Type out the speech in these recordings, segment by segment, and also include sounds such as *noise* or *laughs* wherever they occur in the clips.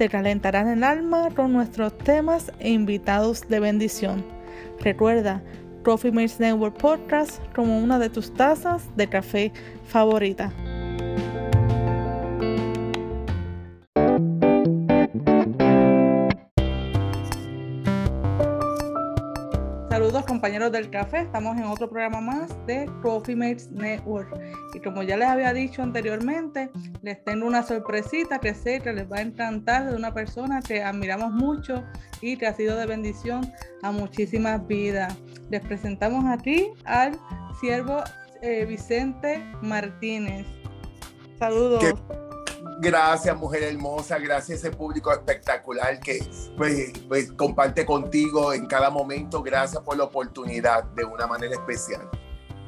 te calentarán el alma con nuestros temas e invitados de bendición. Recuerda, Coffee Mates Network Podcast como una de tus tazas de café favorita. Saludos compañeros del café, estamos en otro programa más de Coffee Mates Network y como ya les había dicho anteriormente, les tengo una sorpresita que sé que les va a encantar de una persona que admiramos mucho y que ha sido de bendición a muchísimas vidas. Les presentamos aquí al siervo eh, Vicente Martínez. Saludos. Gracias, mujer hermosa, gracias a ese público espectacular que pues, pues, comparte contigo en cada momento. Gracias por la oportunidad de una manera especial.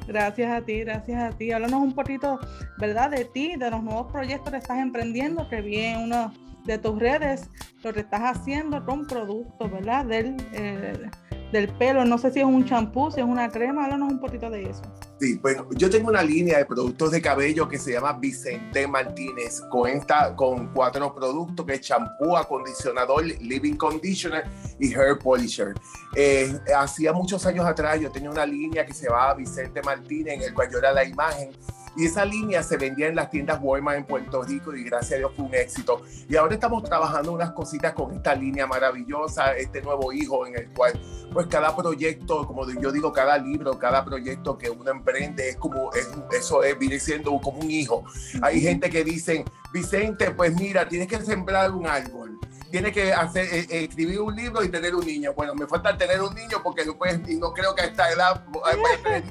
Gracias a ti, gracias a ti. Háblanos un poquito, ¿verdad? De ti, de los nuevos proyectos que estás emprendiendo, que vi en uno de tus redes, lo que estás haciendo con productos, ¿verdad? Del, eh, del pelo. No sé si es un champú, si es una crema, háblanos un poquito de eso. Sí, bueno, yo tengo una línea de productos de cabello que se llama Vicente Martínez, con, esta, con cuatro productos que es champú, acondicionador, living conditioner y hair polisher. Eh, hacía muchos años atrás yo tenía una línea que se llamaba Vicente Martínez, en el cual yo era la imagen y esa línea se vendía en las tiendas Walmart en Puerto Rico y gracias a Dios fue un éxito. Y ahora estamos trabajando unas cositas con esta línea maravillosa, este nuevo hijo en el cual, pues cada proyecto, como yo digo, cada libro, cada proyecto que uno emprende es como, eso es, viene siendo como un hijo. Hay gente que dicen, Vicente, pues mira, tienes que sembrar un árbol tiene que hacer, eh, eh, escribir un libro y tener un niño. Bueno, me falta tener un niño porque después, no creo que a esta edad a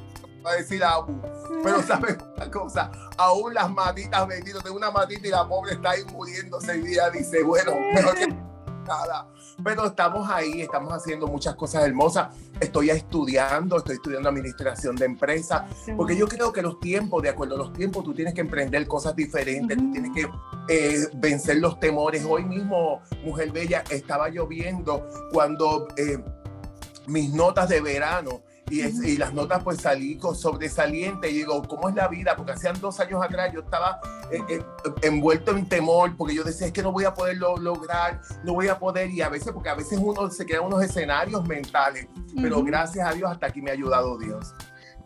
decir Abu. Pero *laughs* sabes una cosa, aún las matitas benditas, tengo una matita y la pobre está ahí muriéndose y día dice, bueno, mejor que nada. Pero estamos ahí, estamos haciendo muchas cosas hermosas. Estoy estudiando, estoy estudiando administración de empresas, porque yo creo que los tiempos, de acuerdo a los tiempos, tú tienes que emprender cosas diferentes, tú tienes que eh, vencer los temores. Hoy mismo, Mujer Bella, estaba lloviendo cuando eh, mis notas de verano y, las notas pues salí sobresaliente y digo, ¿cómo es la vida? Porque hacían dos años atrás yo estaba eh, eh, envuelto en temor porque yo decía, es que no voy a poderlo lograr, no voy a poder y a veces, porque a veces uno se queda unos escenarios mentales, pero gracias a Dios hasta aquí me ha ayudado Dios.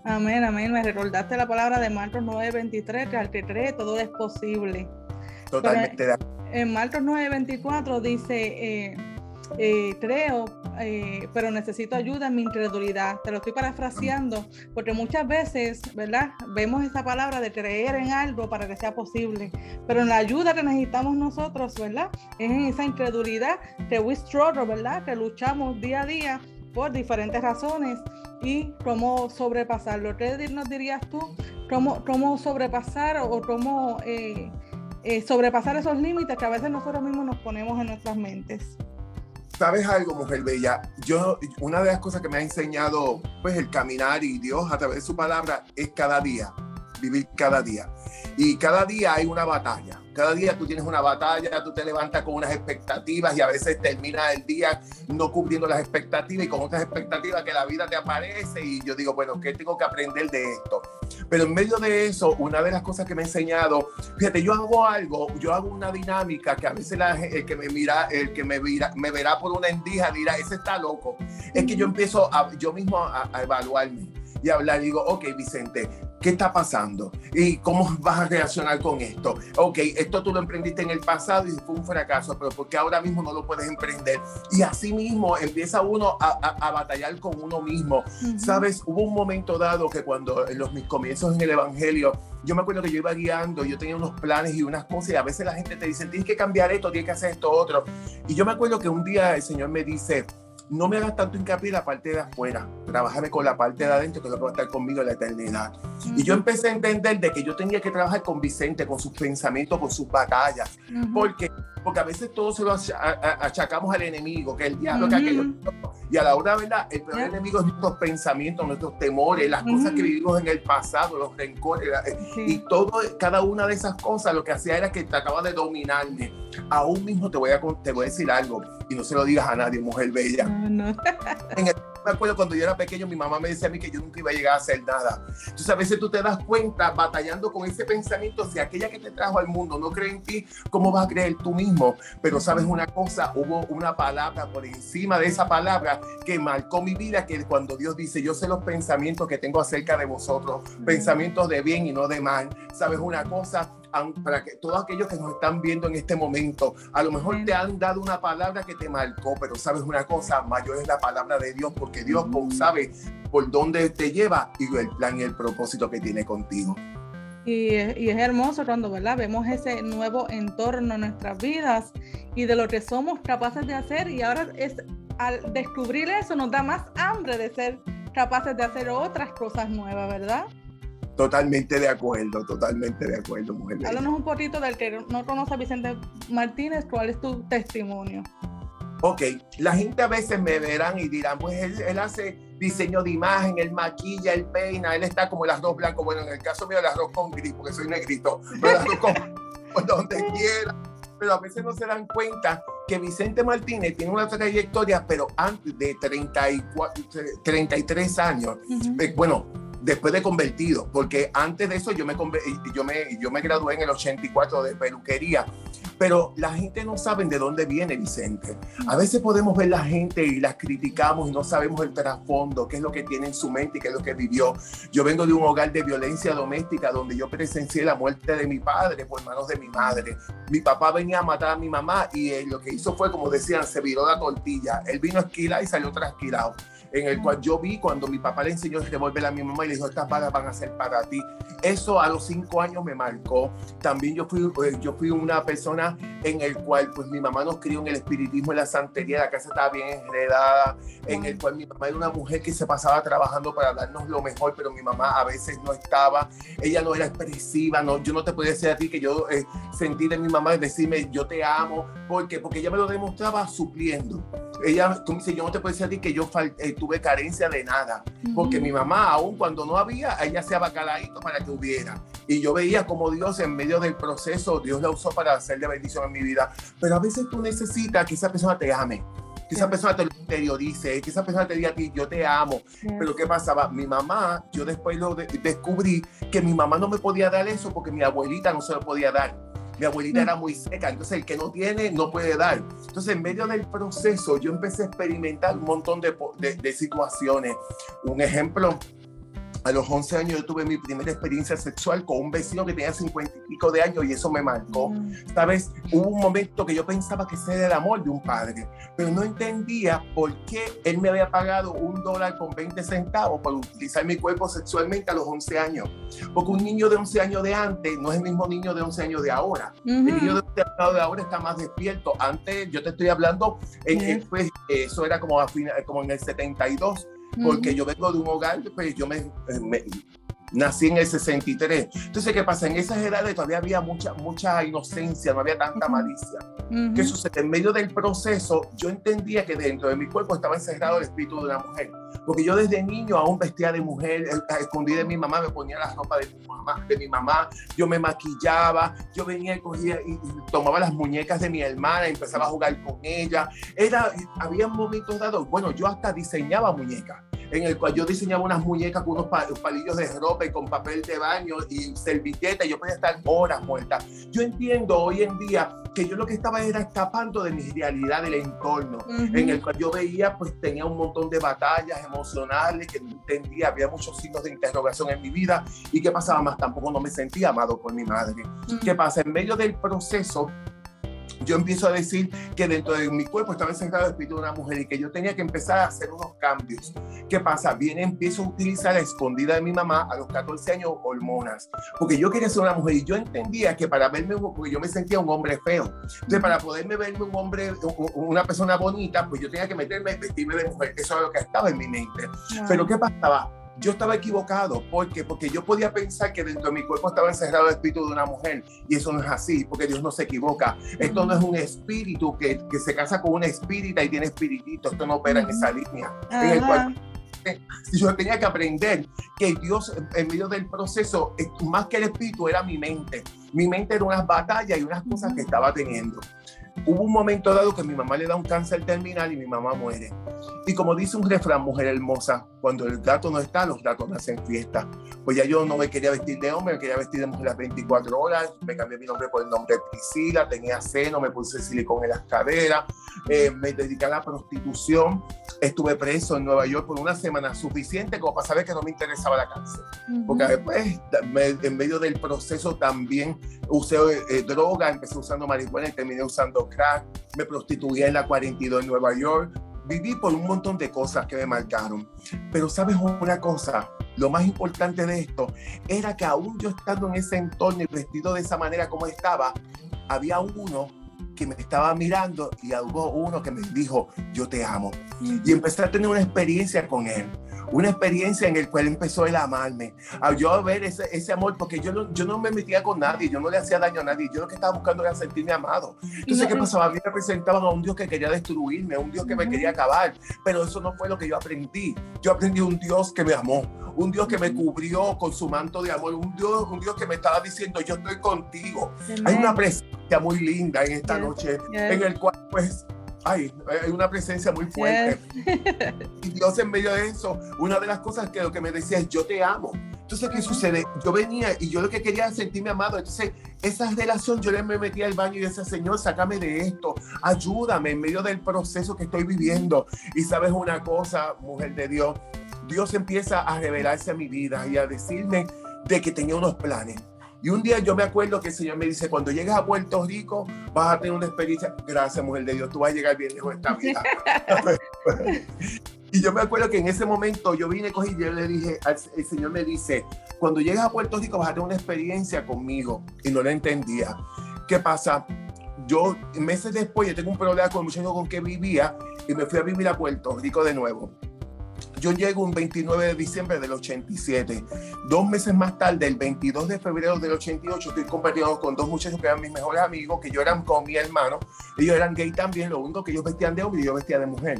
Amén, amén. Me recordaste la palabra de Marcos 9:23, que al que cree todo es posible. Totalmente. en Marcos 9:24 dice, eh, eh, creo, eh, pero necesito ayuda en mi incredulidad. Te lo estoy parafraseando, porque muchas veces, ¿verdad? Vemos esa palabra de creer en algo para que sea posible, pero en la ayuda que necesitamos nosotros, ¿verdad? Es en esa incredulidad que we struggle, ¿verdad? Que luchamos día a día por diferentes razones y cómo sobrepasarlo. ¿Qué nos dirías tú? ¿Cómo, cómo sobrepasar o cómo eh, sobrepasar esos límites que a veces nosotros mismos nos ponemos en nuestras mentes? ¿Sabes algo, mujer bella? Yo, una de las cosas que me ha enseñado, pues, el caminar y Dios a través de su palabra es cada día, vivir cada día. Y cada día hay una batalla. Cada día tú tienes una batalla, tú te levantas con unas expectativas y a veces termina el día no cumpliendo las expectativas y con otras expectativas que la vida te aparece y yo digo, bueno, ¿qué tengo que aprender de esto? Pero en medio de eso, una de las cosas que me ha enseñado, fíjate, yo hago algo, yo hago una dinámica que a veces el que me mira, el que me, mira, me verá por una endija dirá, ese está loco. Es que yo empiezo yo mismo a, evaluarme y hablar. Digo, ok, Vicente, ¿qué está pasando? ¿Y cómo vas a reaccionar con esto? Ok, esto tú lo emprendiste en el pasado y fue un fracaso, pero porque ahora mismo no lo puedes emprender? Y así mismo empieza uno a, a, batallar con uno mismo. Sabes, hubo un momento dado que cuando en los mis comienzos en el Evangelio, yo me acuerdo que yo iba guiando, yo tenía unos planes y unas cosas y a veces la gente te dice, tienes que cambiar esto, tienes que hacer esto otro. Y yo me acuerdo que un día el Señor me dice, no me hagas tanto hincapié en la parte de afuera, trabájame con la parte de adentro, que es lo que va a estar conmigo en la eternidad. Y yo empecé a entender de que yo tenía que trabajar con Vicente, con sus pensamientos, con sus batallas, porque porque a veces todo se lo achacamos al enemigo, que es el diablo, que aquello. Y a la hora, ¿verdad? El peor enemigo es nuestros pensamientos, nuestros temores, las cosas que vivimos en el pasado, los rencores, eh, y todo, cada una de esas cosas lo que hacía era que trataba de dominarme. Aún mismo te voy a, te voy a decir algo, y no se lo digas a nadie, mujer bella. No, no. *laughs* en el me acuerdo cuando yo era pequeño, mi mamá me decía a mí que yo nunca iba a llegar a hacer nada. Entonces a veces tú te das cuenta, batallando con ese pensamiento, si aquella que te trajo al mundo no cree en ti, ¿cómo vas a creer tú mismo? Pero sabes una cosa, hubo una palabra por encima de esa palabra que marcó mi vida, que cuando Dios dice, yo sé los pensamientos que tengo acerca de vosotros, pensamientos de bien y no de mal. ¿Sabes una cosa? para que todos aquellos que nos están viendo en este momento, a lo mejor te han dado una palabra que te marcó, pero sabes una cosa, mayor es la palabra de Dios, porque Dios sabe por dónde te lleva y el plan y el propósito que tiene contigo. Y, y, es hermoso cuando ¿verdad? vemos ese nuevo entorno en nuestras vidas y de lo que somos capaces de hacer y ahora es al descubrir eso nos da más hambre de ser capaces de hacer otras cosas nuevas, ¿verdad? Totalmente de acuerdo, totalmente de acuerdo, mujer. Háblanos un poquito del que no conoce a Vicente Martínez, ¿cuál es tu testimonio? Ok, la gente a veces me verán y dirán, pues él, hace diseño de imagen, él maquilla, él peina, él está como el arroz blanco, bueno, en el caso mío el arroz con gris, porque soy negrito, pero el arroz con *laughs* donde quiera. Pero a veces no se dan cuenta que Vicente Martínez tiene una trayectoria, pero antes de 34, 33 años. Eh, bueno, después de convertido, porque antes de eso yo me, yo me, yo me gradué en el 84 de peluquería, pero la gente no sabe de dónde viene Vicente. A veces podemos ver la gente y las criticamos y no sabemos el trasfondo, qué es lo que tiene en su mente y qué es lo que vivió. Yo vengo de un hogar de violencia doméstica donde yo presencié la muerte de mi padre por manos de mi madre. Mi papá venía a matar a mi mamá y lo que hizo fue, como decían, se viró la tortilla. Él vino a esquilar y salió trasquilado en el cual yo vi cuando mi papá le enseñó a devolver a mi mamá y le dijo, estas balas van a ser para ti. Eso a los cinco años me marcó. También yo fui, eh, yo fui una persona en el cual pues mi mamá nos crió en el espiritismo, en la santería, la casa estaba bien enredada, en el cual mi mamá era una mujer que se pasaba trabajando para darnos lo mejor, pero mi mamá a veces no estaba, ella no era expresiva, no, yo no te puedo decir a ti que yo eh, sentí de mi mamá decirme yo te amo, ¿por qué? Porque ella me lo demostraba supliendo ella, tú me dices, yo no te puedo decir a ti que yo eh, tuve carencia de nada, porque mi mamá, aún cuando no había, ella se abacaladito para que hubiera. Y yo veía como Dios en medio del proceso, Dios la usó para hacerle bendición en mi vida. Pero a veces tú necesitas que esa persona te ame, que esa persona te lo interiorice, que esa persona te diga a ti, yo te amo. Pero ¿qué pasaba? Mi mamá, yo después lo descubrí que mi mamá no me podía dar eso porque mi abuelita no se lo podía dar. Mi abuelita era muy seca, entonces el que no tiene no puede dar. Entonces en medio del proceso yo empecé a experimentar un montón de, de, situaciones. Un ejemplo, a los 11 años yo tuve mi primera experiencia sexual con un vecino que tenía 50 y pico de años y eso me marcó. Sabes, hubo un momento que yo pensaba que ese era el amor de un padre, pero no entendía por qué él me había pagado un dólar con 20 centavos por utilizar mi cuerpo sexualmente a los 11 años. Porque un niño de 11 años de antes no es el mismo niño de 11 años de ahora. El niño de 11 años de ahora está más despierto. Antes, yo te estoy hablando, en, pues, eso era como, a como en el 72 porque yo vengo de un hogar, pues yo me, nací en el 63. Entonces, ¿qué pasa? En esas edades todavía había mucha, mucha inocencia, no había tanta malicia. ¿Qué sucede? En medio del proceso, yo entendía que dentro de mi cuerpo estaba encerrado el espíritu de una mujer. Porque yo desde niño aún vestía de mujer, eh, escondí de mi mamá, me ponía la ropa de mi mamá, de mi mamá yo me maquillaba, yo venía y cogía y, tomaba las muñecas de mi hermana y empezaba a jugar con ella. Era, había momentos dados, bueno, yo hasta diseñaba muñecas en el cual yo diseñaba unas muñecas con unos palillos de ropa y con papel de baño y servilleta, y yo podía estar horas muerta. Yo entiendo hoy en día que yo lo que estaba era escapando de mi realidad del entorno, en el cual yo veía, pues tenía un montón de batallas emocionales que no entendía, había muchos signos de interrogación en mi vida, y qué pasaba más, tampoco no me sentía amado por mi madre. ¿Qué pasa? En medio del proceso, yo empiezo a decir que dentro de mi cuerpo estaba encerrado el espíritu de una mujer y que yo tenía que empezar a hacer unos cambios. ¿Qué pasa? Viene, empiezo a utilizar la escondida de mi mamá a los 14 años hormonas, porque yo quería ser una mujer y yo entendía que para verme, porque yo me sentía un hombre feo, entonces para poderme verme un hombre, una persona bonita, pues yo tenía que meterme, vestirme de mujer, eso es lo que estaba en mi mente. Pero ¿qué pasaba? Yo estaba equivocado. ¿Por qué? Porque yo podía pensar que dentro de mi cuerpo estaba encerrado el espíritu de una mujer y eso no es así, porque Dios no se equivoca. Esto no es un espíritu que, que se casa con una espírita y tiene espiritito. Esto no opera en esa línea. En el cual yo tenía que aprender que Dios en medio del proceso, más que el espíritu, era mi mente. Mi mente era unas batallas y unas cosas que estaba teniendo. Hubo un momento dado que mi mamá le da un cáncer terminal y mi mamá muere. Y como dice un refrán, mujer hermosa, cuando el gato no está, los gatos hacen fiesta. Pues ya yo no me quería vestir de hombre, me quería vestir de mujer las 24 horas. Me cambié mi nombre por el nombre de Priscila, tenía seno, me puse silicón en las caderas, eh, me dediqué a la prostitución. Estuve preso en Nueva York por una semana suficiente como para saber que no me interesaba la cáncer. Porque después, en medio del proceso también usé eh, droga, empecé usando marihuana y terminé usando crack. Me prostituí en la 42 en Nueva York. Viví por un montón de cosas que me marcaron. Pero sabes una cosa, lo más importante de esto era que aún yo estando en ese entorno y vestido de esa manera como estaba, había uno que me estaba mirando y hubo uno que me dijo, yo te amo. Y empecé a tener una experiencia con él una experiencia en el cual empezó a amarme, a yo ver ese, ese amor, porque yo no, yo no me metía con nadie, yo no le hacía daño a nadie, yo lo que estaba buscando era sentirme amado. Entonces, ¿qué pasaba? A mí me presentaban a un Dios que quería destruirme, a un Dios que me quería acabar, pero eso no fue lo que yo aprendí. Yo aprendí un Dios que me amó, un Dios que me cubrió con su manto de amor, un Dios, un Dios que me estaba diciendo, yo estoy contigo. Hay una presencia muy linda en esta noche, en el cual pues ay, hay una presencia muy fuerte. *laughs* Y Dios en medio de eso, una de las cosas que lo que me decía es, yo te amo. Entonces, ¿qué sucede? Yo venía y yo lo que quería era sentirme amado. Entonces, esa relación, yo le me metía al baño y decía, Señor, sácame de esto, ayúdame en medio del proceso que estoy viviendo. Y sabes una cosa, mujer de Dios, Dios empieza a revelarse a mi vida y a decirme de que tenía unos planes y un día yo me acuerdo que el Señor me dice, cuando llegues a Puerto Rico vas a tener una experiencia, gracias mujer de Dios, tú vas a llegar bien lejos de esta vida. *laughs* y yo me acuerdo que en ese momento yo vine, cogí y yo le dije, el Señor me dice, cuando llegues a Puerto Rico vas a tener una experiencia conmigo. Y no la entendía. ¿Qué pasa? Yo, meses después, yo tengo un problema con el muchacho con que vivía y me fui a vivir a Puerto Rico de nuevo. Yo llego un 29 de diciembre del 87. Dos meses más tarde, el 22 de febrero del 88, estoy compartiendo con dos muchachos que eran mis mejores amigos, que yo eran con mi hermano. Ellos eran gay también, lo único que ellos vestían de hombre y yo vestía de mujer.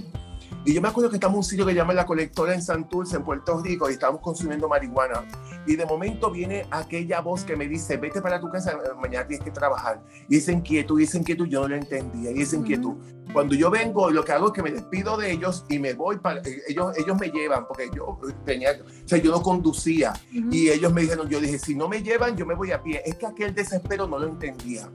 Y yo me acuerdo que estamos en un sitio que llama La Colectora en Santurce, en Puerto Rico, y estábamos consumiendo marihuana. Y de momento viene aquella voz que me dice, vete para tu casa, mañana tienes que trabajar. Y esa inquietud, y esa inquietud yo no lo entendía, y esa inquietud. Cuando yo vengo, lo que hago es que me despido de ellos y me voy para, ellos, ellos me llevan, porque yo tenía, o sea, yo no conducía. Y ellos me dijeron, yo dije, si no me llevan, yo me voy a pie. Es que aquel desespero no lo entendía.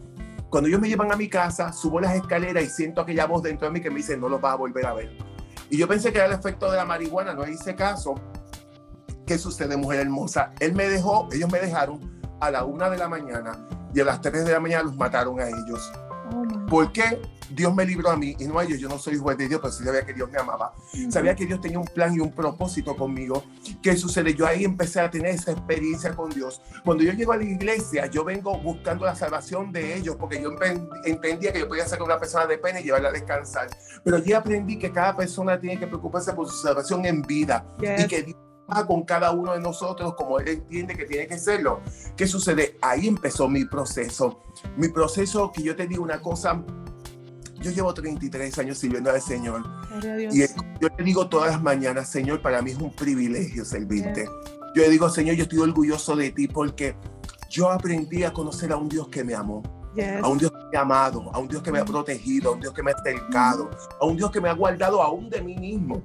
Cuando ellos me llevan a mi casa, subo las escaleras y siento aquella voz dentro de mí que me dice, no los vas a volver a ver y yo pensé que era el efecto de la marihuana, no hice caso. ¿Qué sucede, mujer hermosa? Él me dejó, ellos me dejaron a la una de la mañana y a las tres de la mañana los mataron a ellos. Oh, ¿Por qué? Dios me libró a mí y no a ellos. Yo no soy juez de Dios, pero sí sabía que Dios me amaba. Sabía que Dios tenía un plan y un propósito conmigo. ¿Qué sucede? Yo ahí empecé a tener esa experiencia con Dios. Cuando yo llego a la iglesia, yo vengo buscando la salvación de ellos, porque yo entendía que yo podía ser una persona de pena y llevarla a descansar. Pero yo aprendí que cada persona tiene que preocuparse por su salvación en vida y que Dios con cada uno de nosotros como él entiende que tiene que serlo. ¿Qué sucede? Ahí empezó mi proceso. Mi proceso que yo te digo una cosa yo llevo 33 años sirviendo al Señor. Y yo le digo todas las mañanas, Señor, para mí es un privilegio servirte. Yo le digo, Señor, yo estoy orgulloso de ti porque yo aprendí a conocer a un Dios que me amó. A un Dios que me ha amado, a un Dios que me ha protegido, a un Dios que me ha cercado, a un Dios que me ha guardado aún de mí mismo.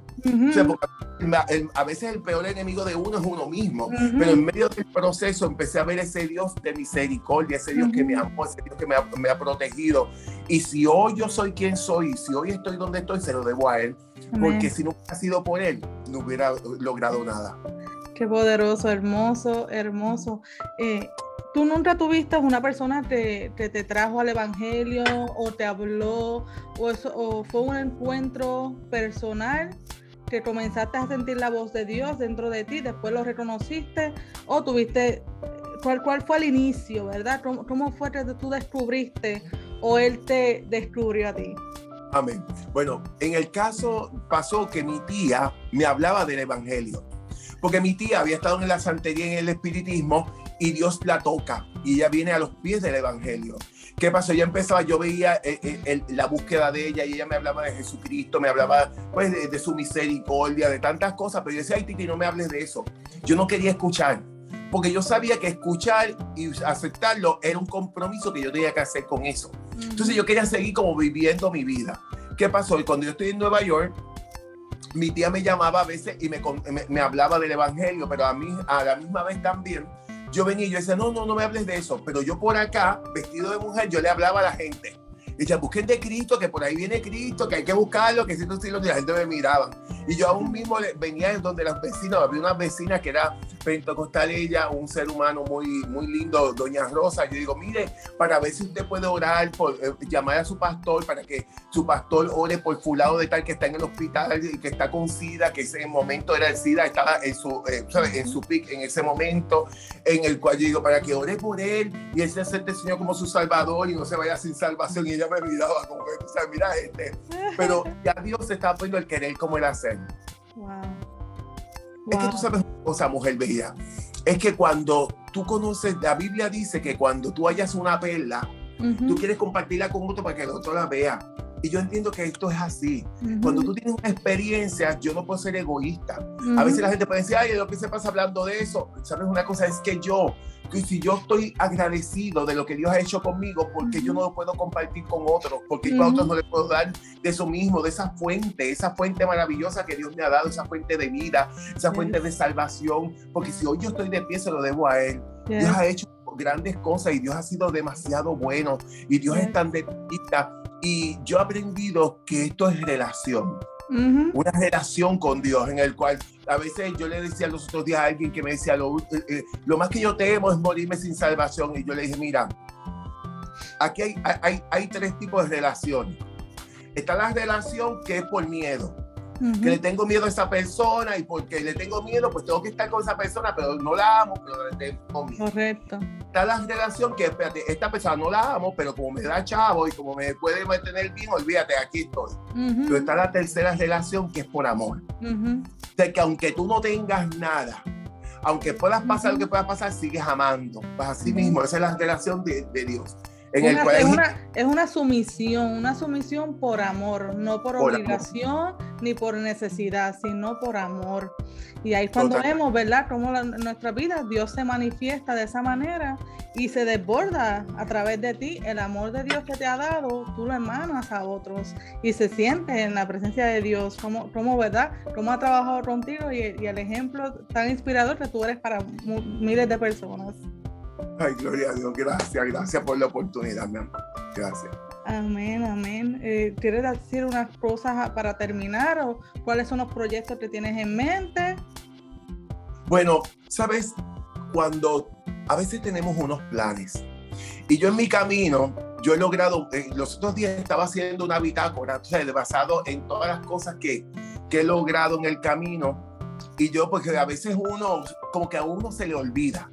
a veces el peor enemigo de uno es uno mismo, pero en medio del proceso empecé a ver ese Dios de misericordia, ese Dios que me amó, ese Dios que me ha, me ha, protegido. Y si hoy yo soy quien soy, si hoy estoy donde estoy, se lo debo a Él, porque si no hubiera sido por Él, no hubiera logrado nada. Qué poderoso, hermoso, hermoso. Eh, ¿Tú nunca tuviste una persona que, te trajo al Evangelio o te habló o, o fue un encuentro personal que comenzaste a sentir la voz de Dios dentro de ti, después lo reconociste o tuviste, cuál, cuál fue el inicio, verdad? ¿Cómo, ¿Cómo, fue que tú descubriste o Él te descubrió a ti? Amén. Bueno, en el caso pasó que mi tía me hablaba del Evangelio Porque mi tía había estado en la santería en el espiritismo y Dios la toca y ella viene a los pies del Evangelio. ¿Qué pasó? Ella empezaba, yo veía eh, eh, la búsqueda de ella y ella me hablaba de Jesucristo, me hablaba pues de, su misericordia, de tantas cosas, pero yo decía, ay Titi, no me hables de eso. Yo no quería escuchar, porque yo sabía que escuchar y aceptarlo era un compromiso que yo tenía que hacer con eso. Entonces yo quería seguir como viviendo mi vida. ¿Qué pasó? Y cuando yo estoy en Nueva York, mi tía me llamaba a veces y me, me, hablaba del Evangelio, pero a mí a la misma vez también yo venía y yo decía, no, no, no me hables de eso, pero yo por acá, vestido de mujer, yo le hablaba a la gente. Decía, busquen de Cristo, que por ahí viene Cristo, que hay que buscarlo, que si no, si la gente me miraba. Y yo aún mismo venía donde las vecinas, había una vecina que era pentecostal ella, un ser humano muy, muy lindo, doña Rosa. Yo digo, mire, para ver si usted puede orar, por, eh, llamar a su pastor para que su pastor ore por fulado de tal que está en el hospital y que está con SIDA, que ese momento era el SIDA, estaba en su, eh, en su pic en ese momento, en el cual yo digo, para que ore por él y él se acepte el Señor como su salvador y no se vaya sin salvación. Y ella me miraba como que, o sea, mira este. Pero ya Dios está poniendo el querer como el hacer. Es que tú sabes una cosa, mujer bella. Es que cuando tú conoces, la Biblia dice que cuando tú hayas una perla, tú quieres compartirla con otro para que el otro la vea. Y yo entiendo que esto es así. Cuando tú tienes una experiencia, yo no puedo ser egoísta. A veces la gente puede decir, ay, lo que se pasa hablando de eso. ¿Sabes? Una cosa es que yo y si yo estoy agradecido de lo que Dios ha hecho conmigo, porque yo no lo puedo compartir con otros, porque yo a otros no les puedo dar de eso mismo, de esa fuente, esa fuente maravillosa que Dios me ha dado, esa fuente de vida, esa fuente de salvación, porque si hoy yo estoy de pie, se lo debo a Él. Dios ha hecho grandes cosas y Dios ha sido demasiado bueno y Dios es tan detallista. Y yo he aprendido que esto es relación una relación con Dios en el cual a veces yo le decía los otros días a alguien que me decía, lo, eh, eh, más que yo temo es morirme sin salvación. Y yo le dije, mira, aquí hay, hay, hay tres tipos de relaciones. Está la relación que es por miedo que le tengo miedo a esa persona y porque le tengo miedo, pues tengo que estar con esa persona, pero no la amo, pero le tengo miedo. Correcto. Está la relación que, espérate, esta persona no la amo, pero como me da chavo y como me puede mantener bien, olvídate, aquí estoy. Pero está la tercera relación que es por amor. De que aunque tú no tengas nada, aunque puedas pasar lo que pueda pasar, sigues amando. Pues así mismo, esa es la relación de, de Dios es, una, es, una, sumisión, una sumisión por amor, no por, obligación ni por necesidad, sino por amor. Y ahí cuando vemos, ¿verdad?, cómo en nuestra vida Dios se manifiesta de esa manera y se desborda a través de ti el amor de Dios que te ha dado, tú lo emanas a otros y se siente en la presencia de Dios, como, como ¿verdad?, cómo ha trabajado contigo y, y el ejemplo tan inspirador que tú eres para miles de personas. Ay, gloria a Dios, gracias, gracias por la oportunidad, mi amor. Gracias. Amén, amén. Eh, ¿Quieres decir unas cosas para terminar o cuáles son los proyectos que tienes en mente? Bueno, sabes, cuando a veces tenemos unos planes y yo en mi camino, yo he logrado, eh, los otros días estaba haciendo una bitácora, o sea, basado en todas las cosas que, que he logrado en el camino y yo, porque a veces uno, como que a uno se le olvida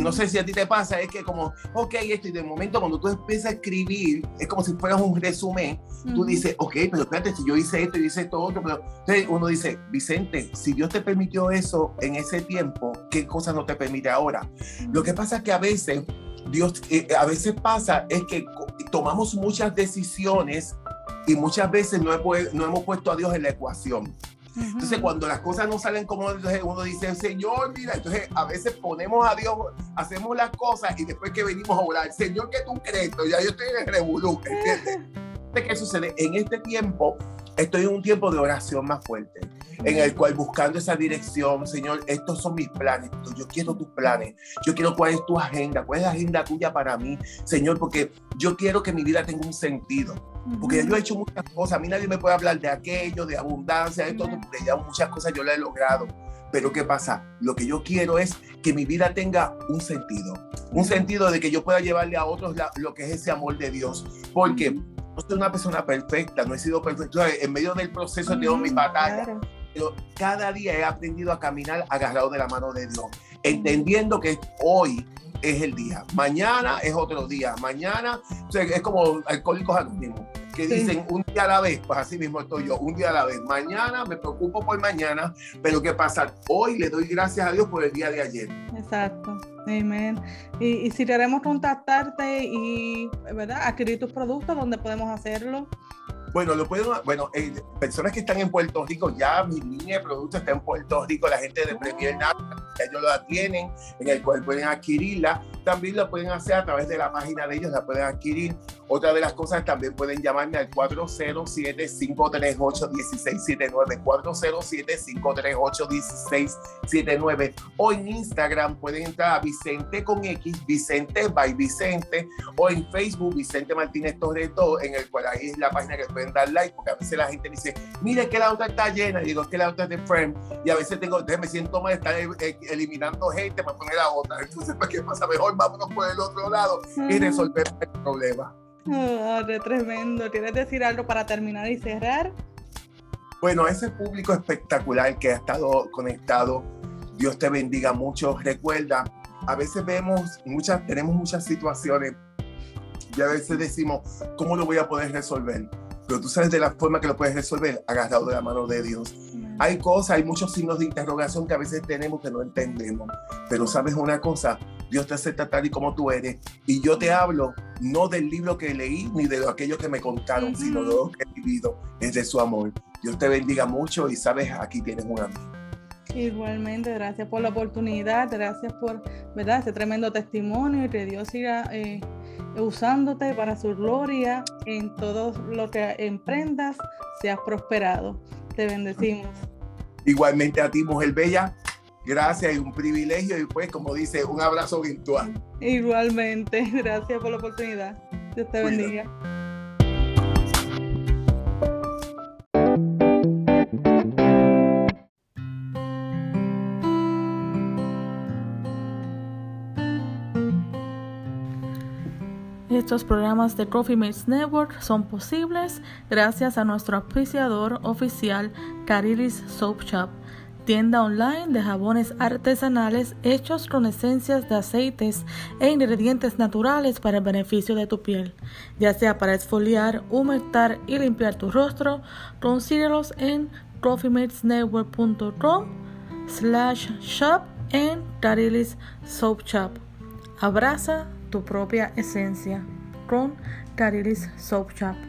no sé si a ti te pasa, es que como, ok, esto, y de momento cuando tú empiezas a escribir, es como si fueras un resumen, tú dices, ok, pero espérate, si yo hice esto y hice esto otro, pero entonces uno dice, Vicente, si Dios te permitió eso en ese tiempo, ¿qué cosas no te permite ahora? Lo que pasa es que a veces, Dios, eh, a veces pasa es que tomamos muchas decisiones y muchas veces no, no hemos puesto a Dios en la ecuación. Entonces, cuando las cosas no salen como uno dice, Señor, mira, entonces a veces ponemos a Dios, hacemos las cosas y después que venimos a orar, Señor, ¿qué tú crees? Ya yo estoy en el revolú, ¿entiendes? *laughs* ¿Qué sucede? En este tiempo, estoy en un tiempo de oración más fuerte, en el cual buscando esa dirección, Señor, estos son mis planes, yo quiero tus planes, yo quiero cuál es tu agenda, cuál es la agenda tuya para mí, Señor, porque yo quiero que mi vida tenga un sentido. Porque yo he hecho muchas cosas, a mí nadie me puede hablar de aquello, de abundancia, de todo, porque ya muchas cosas yo las he logrado. Pero ¿qué pasa? Lo que yo quiero es que mi vida tenga un sentido. Un sentido de que yo pueda llevarle a otros lo que es ese amor de Dios. Porque no soy una persona perfecta, no he sido perfecto. En medio del proceso tengo mi batalla. Pero cada día he aprendido a caminar agarrado de la mano de Dios. Entendiendo que hoy es el día. Mañana es otro día. Mañana es como alcohólicos anónimos que dicen un día a la vez, pues así mismo estoy yo, un día a la vez. Mañana me preocupo por mañana, pero ¿qué pasa? Hoy le doy gracias a Dios por el día de ayer. Exacto. Amén. Y, y si queremos contactarte y, ¿verdad? Adquirir tus productos, ¿dónde podemos hacerlo? Bueno, lo pueden, bueno, eh, personas que están en Puerto Rico, ya mi línea de productos está en Puerto Rico, la gente de Premier Nat, que ellos la tienen, en el cual pueden adquirirla. También lo pueden hacer a través de la página de ellos, la pueden adquirir. Otra de las cosas, también pueden llamarme al 407-538-1679, 407-538-1679, o en Instagram pueden entrar a Vicente con X, Vicente by Vicente, o en Facebook, Vicente Martínez Torreto, en el cual ahí es la página que pueden dar like, porque a veces la gente dice, mire que la otra está llena, y digo, es que la otra es de Friend, y a veces tengo, entonces me siento mal estar eh, eliminando gente para poner la otra, *laughs* entonces, ¿para qué pasa? Mejor vámonos por el otro lado y resolver el problema. Oh, tremendo. ¿Quieres decir algo para terminar y cerrar? Bueno, ese público espectacular que ha estado conectado, Dios te bendiga mucho. Recuerda, a veces vemos muchas, tenemos muchas situaciones y a veces decimos, ¿cómo lo voy a poder resolver? Pero tú sabes de la forma que lo puedes resolver, agarrado de la mano de Dios. Hay cosas, hay muchos signos de interrogación que a veces tenemos que no entendemos. Pero sabes una cosa, Dios te acepta tal y como tú eres. Y yo te hablo no del libro que leí ni de aquello que me contaron, sino de lo que he vivido, es de su amor. Dios te bendiga mucho y sabes, aquí tienes un amigo. Igualmente, gracias por la oportunidad, gracias por ¿verdad? ese tremendo testimonio y que Dios siga eh, usándote para su gloria en todo lo que emprendas, seas prosperado. Te bendecimos. Igualmente a ti, mujer bella, gracias y un privilegio y pues como dice, un abrazo virtual. Igualmente, *laughs* gracias por la oportunidad. Dios te bendiga. Estos programas de Coffee Mates Network son posibles gracias a nuestro apreciador oficial Carilis Soap Shop, tienda online de jabones artesanales hechos con esencias de aceites e ingredientes naturales para el beneficio de tu piel, ya sea para exfoliar, humectar y limpiar tu rostro. Consíguelos en coffeematesnetwork.com slash shop en Carilis Soap Shop. Abraza tu propia esencia con Carilis Soap Shop.